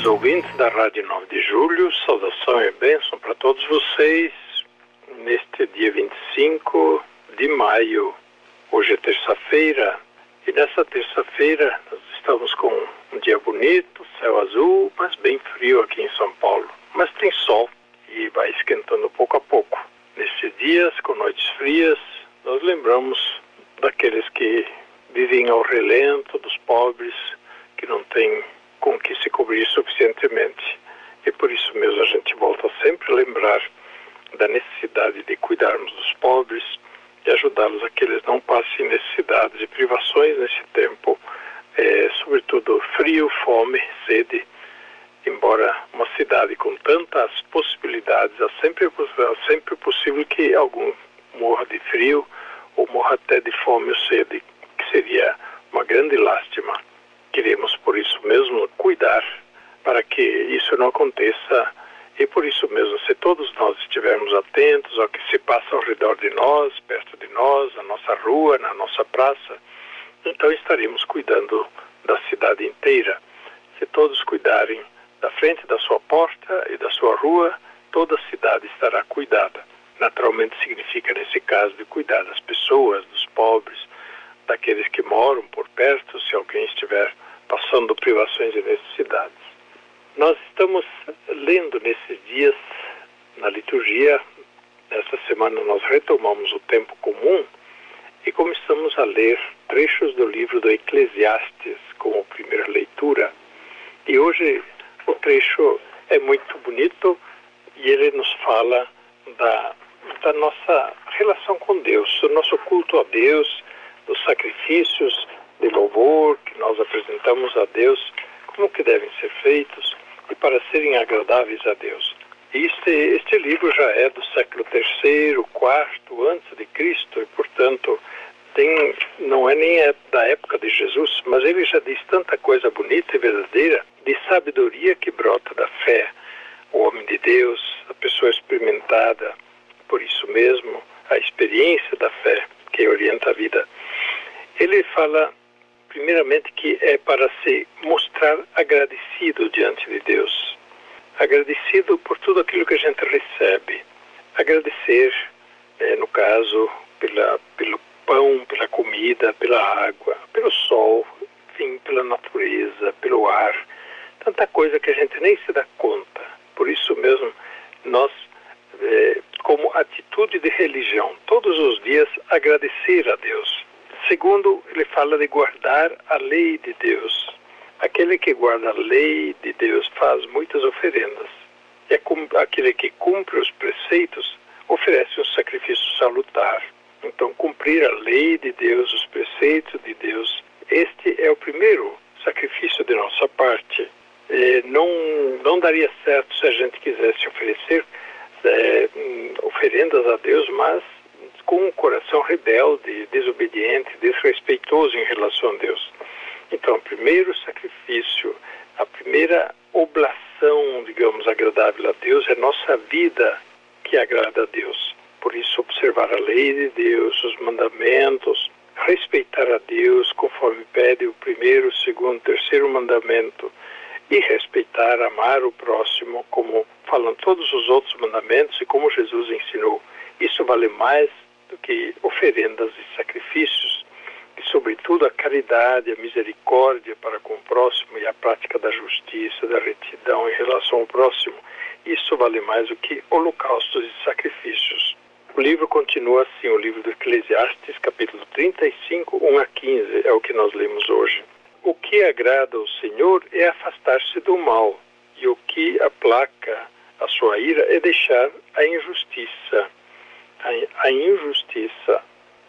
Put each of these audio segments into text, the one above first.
Queridos ouvintes da Rádio 9 de Julho, saudação e bênção para todos vocês neste dia 25 de maio. Hoje é terça-feira e nessa terça-feira nós estamos com um dia bonito, céu azul, mas bem frio aqui em São Paulo. Mas tem sol e vai esquentando pouco a pouco. Nesses dias, com noites frias, nós lembramos daqueles que vivem ao relento, dos pobres, que não têm com que se cobrir suficientemente. E por isso mesmo a gente volta sempre a lembrar da necessidade de cuidarmos dos pobres e ajudá-los a que eles não passem necessidades e privações nesse tempo, é, sobretudo frio, fome, sede. Embora uma cidade com tantas possibilidades, é sempre, é sempre possível que algum morra de frio ou morra até de fome ou sede, que seria uma grande lástima. Queremos, por isso mesmo, cuidar para que isso não aconteça e por isso mesmo, se todos nós estivermos atentos ao que se passa ao redor de nós, perto de nós, na nossa rua, na nossa praça, então estaremos cuidando da cidade inteira. Se todos cuidarem da frente da sua porta e da sua rua, toda a cidade estará cuidada. Naturalmente significa, nesse caso, de cuidar das pessoas, dos pobres, daqueles que moram por perto, se alguém estiver passando e necessidades. Nós estamos lendo nesses dias na liturgia, esta semana nós retomamos o tempo comum e começamos a ler trechos do livro do Eclesiastes como primeira leitura. E hoje o trecho é muito bonito e ele nos fala da, da nossa relação com Deus, do nosso culto a Deus, dos sacrifícios de louvor que nós apresentamos a Deus, como que devem ser feitos e para serem agradáveis a Deus. Este, este livro já é do século III, IV antes de Cristo e, portanto, tem, não é nem é da época de Jesus, mas ele já diz tanta coisa bonita e verdadeira de sabedoria que brota da fé. O homem de Deus, a pessoa experimentada, por isso mesmo, a experiência da fé que orienta a vida. Ele fala primeiramente que é para se mostrar agradecido diante de Deus. Agradecido por tudo aquilo que a gente recebe. Agradecer, é, no caso, pela, pelo pão, pela comida, pela água, pelo sol, enfim, pela natureza, pelo ar. Tanta coisa que a gente nem se dá conta. Por isso mesmo, nós, é, como atitude de religião, todos os dias agradecer a Deus Segundo, ele fala de guardar a lei de Deus. Aquele que guarda a lei de Deus faz muitas oferendas. E aquele que cumpre os preceitos oferece um sacrifício salutar. Então, cumprir a lei de Deus, os preceitos de Deus, este é o primeiro sacrifício de nossa parte. É, não, não daria certo se a gente quisesse oferecer é, oferendas a Deus, mas com um coração rebelde, desobediente, desrespeitoso em relação a Deus. Então, o primeiro sacrifício, a primeira oblação, digamos, agradável a Deus é nossa vida que agrada a Deus. Por isso, observar a lei de Deus, os mandamentos, respeitar a Deus conforme pede o primeiro, segundo, terceiro mandamento e respeitar, amar o próximo, como falam todos os outros mandamentos e como Jesus ensinou. Isso vale mais que oferendas e sacrifícios, e sobretudo a caridade, a misericórdia para com o próximo e a prática da justiça, da retidão em relação ao próximo, isso vale mais do que holocaustos e sacrifícios. O livro continua assim, o livro do Eclesiastes, capítulo 35, 1 a 15, é o que nós lemos hoje. O que agrada ao Senhor é afastar-se do mal, e o que aplaca a sua ira é deixar a injustiça a, a injustiça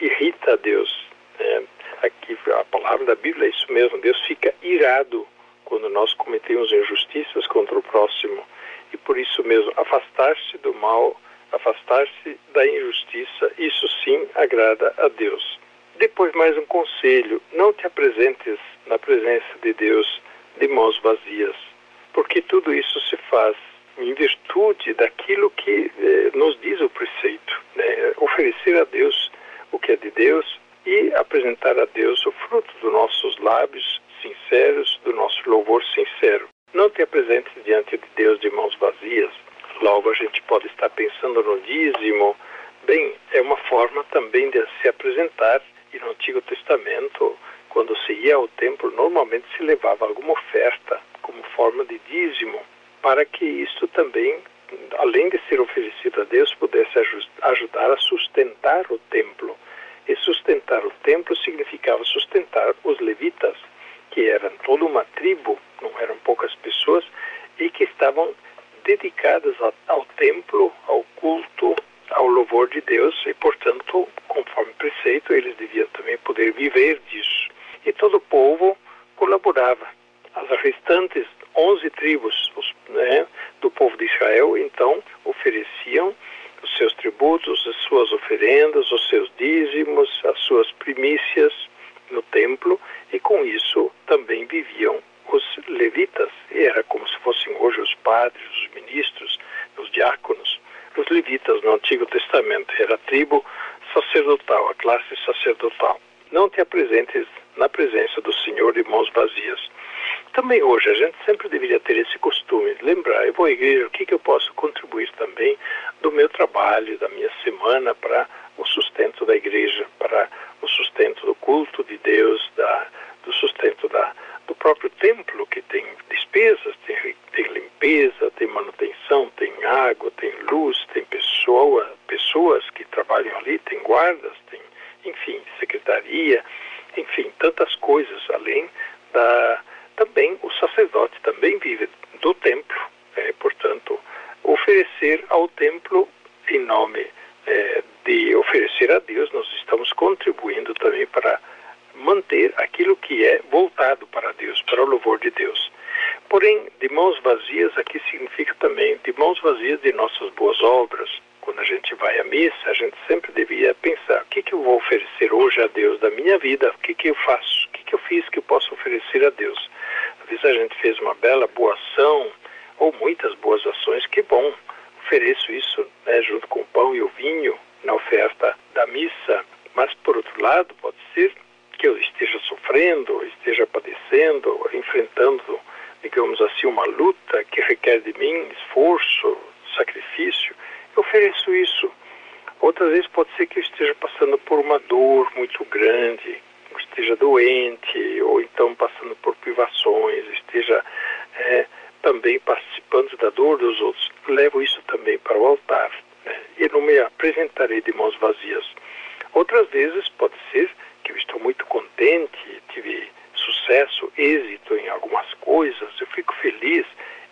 irrita a Deus. É, aqui a palavra da Bíblia é isso mesmo. Deus fica irado quando nós cometemos injustiças contra o próximo. E por isso mesmo, afastar-se do mal, afastar-se da injustiça, isso sim agrada a Deus. Depois, mais um conselho: não te apresentes na presença de Deus de mãos vazias, porque tudo isso se faz em virtude daquilo que eh, nos diz o preceito, né? oferecer a Deus o que é de Deus e apresentar a Deus o fruto dos nossos lábios sinceros, do nosso louvor sincero. Não te apresentes diante de Deus de mãos vazias. Logo a gente pode estar pensando no dízimo. Bem, é uma forma também de se apresentar. E no Antigo Testamento, quando se ia ao templo, normalmente se levava alguma oferta como forma de dízimo, para que isto também, além de ser oferecido a Deus, pudesse ajudar a sustentar o templo. E sustentar o templo significava sustentar os levitas, que eram toda uma tribo, não eram poucas pessoas, e que estavam dedicadas ao, templo, ao culto, ao louvor de Deus, e portanto, conforme preceito, eles deviam também poder viver disso. E todo o povo colaborava. As restantes 11 tribos os, né, do povo de Israel, então, ofereciam seus tributos, as suas oferendas, os seus dízimos, as suas primícias no templo, e com isso também viviam os levitas, e era como se fossem hoje os padres, os ministros, os diáconos. Os levitas no Antigo Testamento era a tribo sacerdotal, a classe sacerdotal. Não te apresentes na presença do Senhor de mãos vazias. Também hoje a gente sempre deveria ter esse costume, lembrar, eu vou à igreja, o que, que eu posso contribuir também do meu trabalho, da minha semana para o sustento da igreja, para o sustento do culto de Deus, da, do sustento da, do próprio templo, que tem despesas, tem, tem limpeza, tem manutenção, tem água, tem luz, tem pessoa, pessoas que trabalham ali, tem guardas, tem, enfim, secretaria, enfim, tantas coisas, além da. Também o sacerdote também vive do templo, é, portanto, oferecer ao templo em nome é, de oferecer a Deus, nós estamos contribuindo também para manter aquilo que é voltado para Deus, para o louvor de Deus. Porém, de mãos vazias aqui significa também de mãos vazias de nossas boas obras. Quando a gente vai à missa, a gente sempre devia pensar: o que, que eu vou oferecer hoje a Deus da minha vida? O que, que eu faço? O que, que eu fiz que eu posso oferecer a Deus? Vezes a gente fez uma bela boa ação ou muitas boas ações, que bom. Ofereço isso né, junto com o pão e o vinho na oferta da missa. Mas, por outro lado, pode ser que eu esteja sofrendo, esteja padecendo, enfrentando, digamos assim, uma luta que requer de mim esforço, sacrifício, eu ofereço isso. Outras vezes pode ser que eu esteja passando por uma dor muito grande, esteja doente, ou então passando por privações, esteja é, também participando da dor dos outros. Levo isso também para o altar né? e não me apresentarei de mãos vazias. Outras vezes pode ser que eu estou muito contente, tive sucesso, êxito em algumas coisas, eu fico feliz,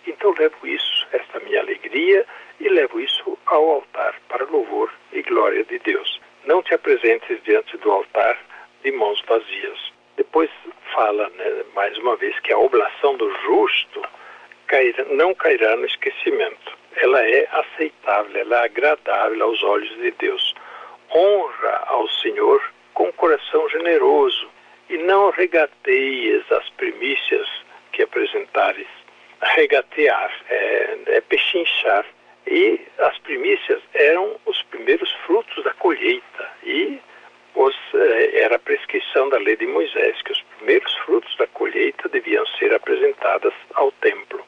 então levo isso, esta minha alegria, e levo isso ao altar para louvor e glória de Deus. Não te apresentes diante do altar de mãos vazias. Depois fala, né, mais uma vez, que a oblação do justo não cairá no esquecimento. Ela é aceitável, ela é agradável aos olhos de Deus. Honra ao Senhor com coração generoso e não regateias as primícias que apresentares. Regatear é, é pechinchar. E as primícias eram os primeiros frutos da colheita e os, eh, era a prescrição da lei de Moisés que os primeiros frutos da colheita deviam ser apresentadas ao templo.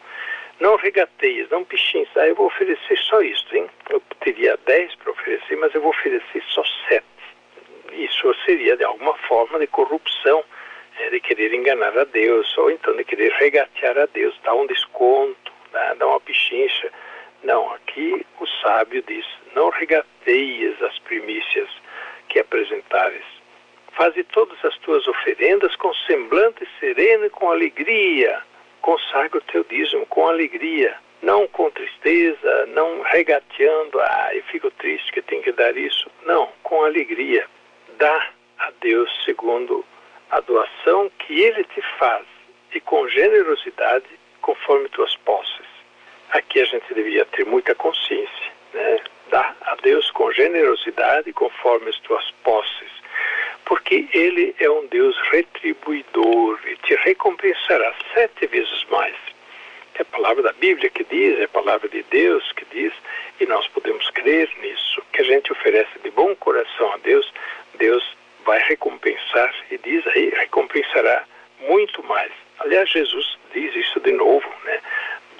Não regateias, não pichins, ah, eu vou oferecer só isso, hein? Eu teria dez para oferecer, mas eu vou oferecer só sete isso seria de alguma forma de corrupção, é, de querer enganar a Deus, ou então de querer regatear a Deus, dar um desconto, né, dar uma pichincha. Não, aqui o sábio diz: não regateias as primícias que apresentares. Faze todas as tuas oferendas com semblante sereno e com alegria. Consagra o teu dízimo com alegria, não com tristeza, não regateando, ah, eu fico triste que tenho que dar isso. Não, com alegria dá a Deus segundo a doação que Ele te faz e com generosidade conforme tuas posses. aqui a gente devia ter muita consciência, né? Dá a Deus com generosidade conforme as tuas posses, porque Ele é um Deus retribuidor e te recompensará sete vezes mais. É a palavra da Bíblia que diz, é a palavra de Deus que diz, e nós podemos crer nisso, que a gente oferece de bom coração a Deus, Deus vai recompensar e diz aí, recompensará muito mais. Aliás, Jesus diz isso de novo, né?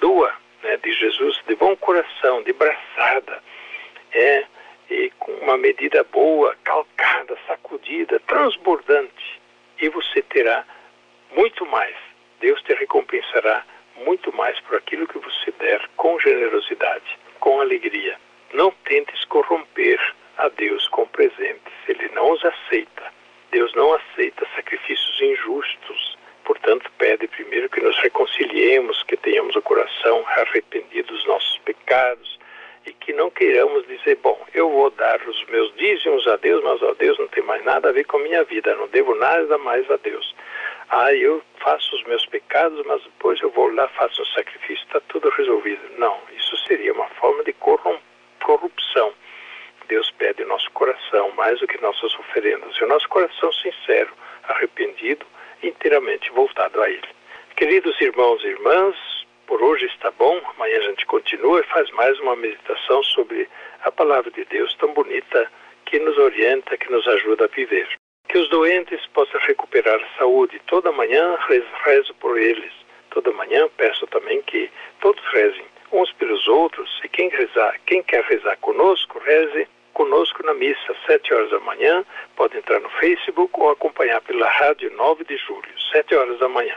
Doa né, de Jesus de bom coração, de braçada, é, e com uma medida boa, calcada, sacudida, transbordante, e você terá muito mais. Deus te recompensará muito mais por aquilo que você der com generosidade, com alegria. Não tentes corromper a Deus com presentes, Ele não os aceita. Deus não aceita sacrifícios injustos. Portanto, pede primeiro que nos reconciliemos, que tenhamos o coração arrependido dos nossos pecados e que não queiramos dizer, bom, eu vou dar os meus dízimos a Deus, mas a Deus não tem mais nada a ver com a minha vida, não devo nada mais a Deus. Ah, eu faço os meus pecados, mas depois eu vou lá, faço um sacrifício, está tudo resolvido. Não, isso seria uma forma de corrupção. Deus pede o nosso coração mais do que nossas oferendas, e o nosso coração sincero, arrependido, inteiramente voltado a Ele. Queridos irmãos e irmãs, por hoje está bom, amanhã a gente continua e faz mais uma meditação sobre a palavra de Deus tão bonita que nos orienta, que nos ajuda a viver. Que os doentes possam recuperar a saúde. Toda manhã rezo por eles. Toda manhã peço também que todos rezem uns pelos outros e quem rezar, quem quer rezar conosco, reze conosco na missa, às 7 horas da manhã. Pode entrar no Facebook ou acompanhar pela rádio 9 de julho, 7 horas da manhã.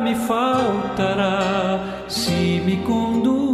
me faltará. Se me conduz